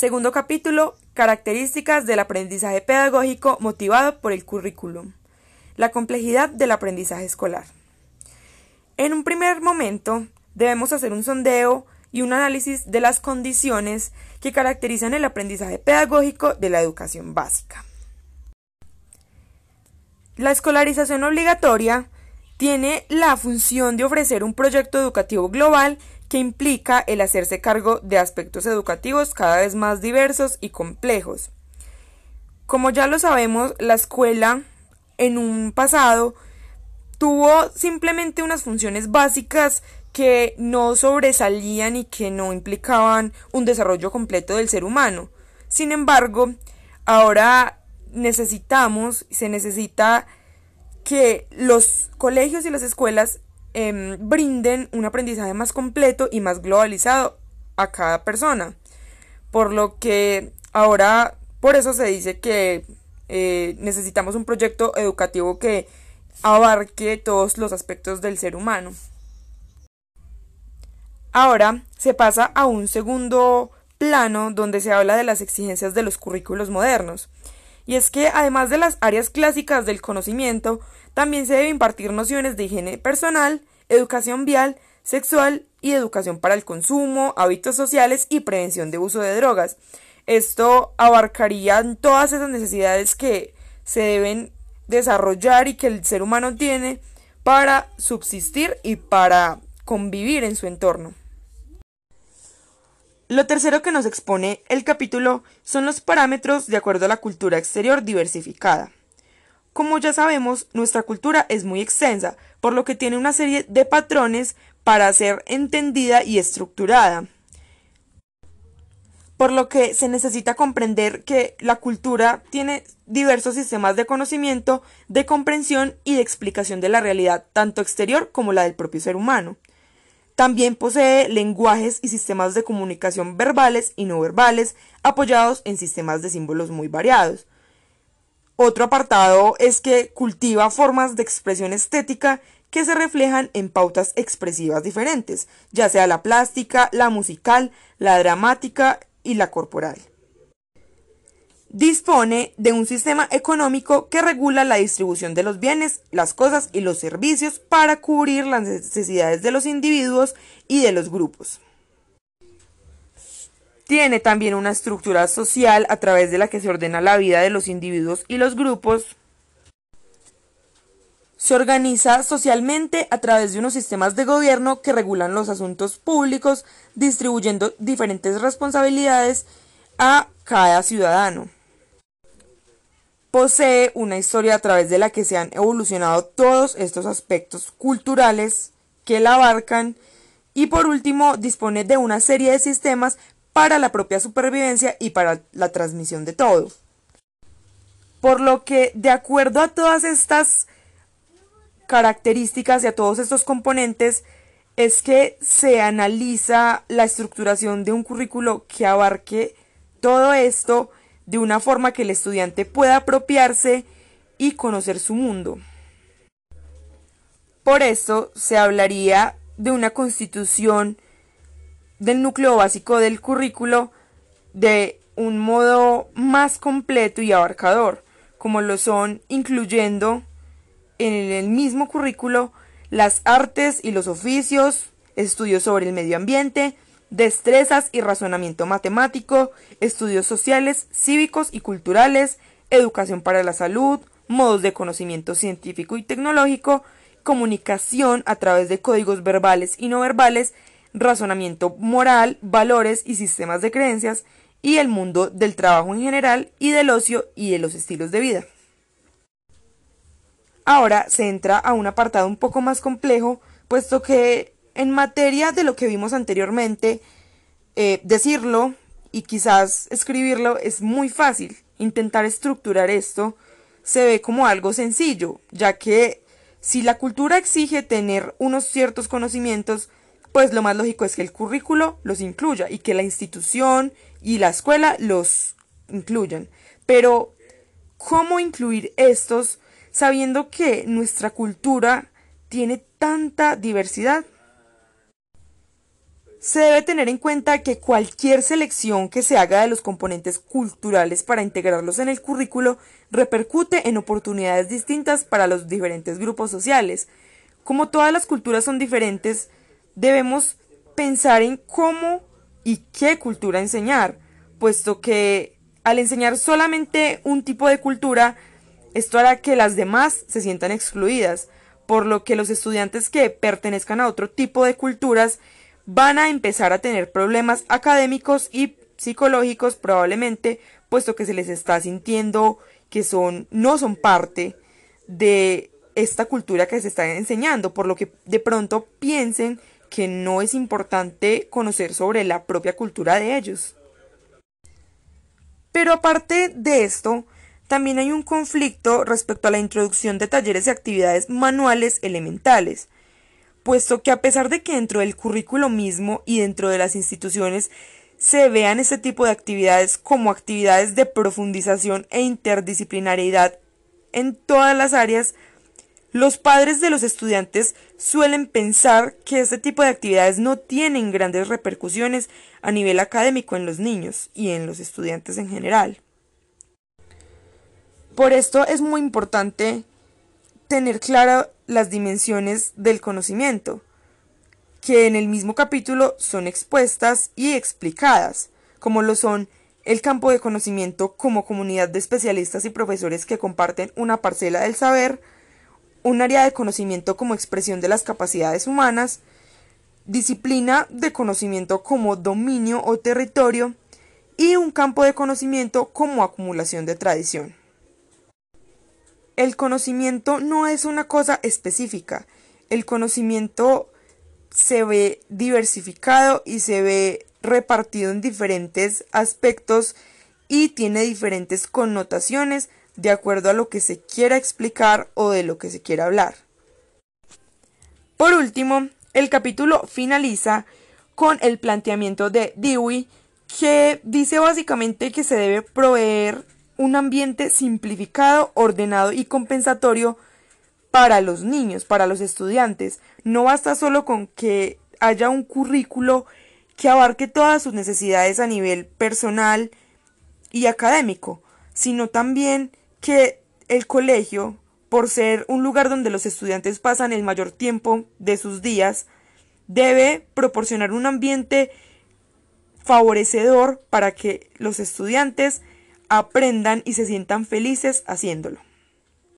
Segundo capítulo, características del aprendizaje pedagógico motivado por el currículum. La complejidad del aprendizaje escolar. En un primer momento, debemos hacer un sondeo y un análisis de las condiciones que caracterizan el aprendizaje pedagógico de la educación básica. La escolarización obligatoria tiene la función de ofrecer un proyecto educativo global que implica el hacerse cargo de aspectos educativos cada vez más diversos y complejos. Como ya lo sabemos, la escuela en un pasado tuvo simplemente unas funciones básicas que no sobresalían y que no implicaban un desarrollo completo del ser humano. Sin embargo, ahora necesitamos, se necesita que los colegios y las escuelas em, brinden un aprendizaje más completo y más globalizado a cada persona. Por lo que ahora, por eso se dice que eh, necesitamos un proyecto educativo que abarque todos los aspectos del ser humano. Ahora se pasa a un segundo plano donde se habla de las exigencias de los currículos modernos. Y es que además de las áreas clásicas del conocimiento, también se debe impartir nociones de higiene personal, educación vial, sexual y educación para el consumo, hábitos sociales y prevención de uso de drogas. Esto abarcaría todas esas necesidades que se deben desarrollar y que el ser humano tiene para subsistir y para convivir en su entorno. Lo tercero que nos expone el capítulo son los parámetros de acuerdo a la cultura exterior diversificada. Como ya sabemos, nuestra cultura es muy extensa, por lo que tiene una serie de patrones para ser entendida y estructurada. Por lo que se necesita comprender que la cultura tiene diversos sistemas de conocimiento, de comprensión y de explicación de la realidad, tanto exterior como la del propio ser humano. También posee lenguajes y sistemas de comunicación verbales y no verbales, apoyados en sistemas de símbolos muy variados. Otro apartado es que cultiva formas de expresión estética que se reflejan en pautas expresivas diferentes, ya sea la plástica, la musical, la dramática y la corporal dispone de un sistema económico que regula la distribución de los bienes, las cosas y los servicios para cubrir las necesidades de los individuos y de los grupos. Tiene también una estructura social a través de la que se ordena la vida de los individuos y los grupos. Se organiza socialmente a través de unos sistemas de gobierno que regulan los asuntos públicos, distribuyendo diferentes responsabilidades a cada ciudadano posee una historia a través de la que se han evolucionado todos estos aspectos culturales que la abarcan y por último dispone de una serie de sistemas para la propia supervivencia y para la transmisión de todo. Por lo que, de acuerdo a todas estas características y a todos estos componentes, es que se analiza la estructuración de un currículo que abarque todo esto de una forma que el estudiante pueda apropiarse y conocer su mundo. Por eso se hablaría de una constitución del núcleo básico del currículo de un modo más completo y abarcador, como lo son incluyendo en el mismo currículo las artes y los oficios, estudios sobre el medio ambiente, destrezas y razonamiento matemático, estudios sociales, cívicos y culturales, educación para la salud, modos de conocimiento científico y tecnológico, comunicación a través de códigos verbales y no verbales, razonamiento moral, valores y sistemas de creencias, y el mundo del trabajo en general y del ocio y de los estilos de vida. Ahora se entra a un apartado un poco más complejo, puesto que en materia de lo que vimos anteriormente, eh, decirlo y quizás escribirlo es muy fácil. Intentar estructurar esto se ve como algo sencillo, ya que si la cultura exige tener unos ciertos conocimientos, pues lo más lógico es que el currículo los incluya y que la institución y la escuela los incluyan. Pero, ¿cómo incluir estos sabiendo que nuestra cultura tiene tanta diversidad? Se debe tener en cuenta que cualquier selección que se haga de los componentes culturales para integrarlos en el currículo repercute en oportunidades distintas para los diferentes grupos sociales. Como todas las culturas son diferentes, debemos pensar en cómo y qué cultura enseñar, puesto que al enseñar solamente un tipo de cultura, esto hará que las demás se sientan excluidas, por lo que los estudiantes que pertenezcan a otro tipo de culturas van a empezar a tener problemas académicos y psicológicos probablemente, puesto que se les está sintiendo que son no son parte de esta cultura que se está enseñando, por lo que de pronto piensen que no es importante conocer sobre la propia cultura de ellos. Pero aparte de esto, también hay un conflicto respecto a la introducción de talleres y actividades manuales elementales, puesto que a pesar de que dentro del currículo mismo y dentro de las instituciones se vean este tipo de actividades como actividades de profundización e interdisciplinariedad en todas las áreas, los padres de los estudiantes suelen pensar que este tipo de actividades no tienen grandes repercusiones a nivel académico en los niños y en los estudiantes en general. Por esto es muy importante tener claras las dimensiones del conocimiento, que en el mismo capítulo son expuestas y explicadas, como lo son el campo de conocimiento como comunidad de especialistas y profesores que comparten una parcela del saber, un área de conocimiento como expresión de las capacidades humanas, disciplina de conocimiento como dominio o territorio y un campo de conocimiento como acumulación de tradición. El conocimiento no es una cosa específica, el conocimiento se ve diversificado y se ve repartido en diferentes aspectos y tiene diferentes connotaciones de acuerdo a lo que se quiera explicar o de lo que se quiera hablar. Por último, el capítulo finaliza con el planteamiento de Dewey que dice básicamente que se debe proveer un ambiente simplificado, ordenado y compensatorio para los niños, para los estudiantes. No basta solo con que haya un currículo que abarque todas sus necesidades a nivel personal y académico, sino también que el colegio, por ser un lugar donde los estudiantes pasan el mayor tiempo de sus días, debe proporcionar un ambiente favorecedor para que los estudiantes aprendan y se sientan felices haciéndolo.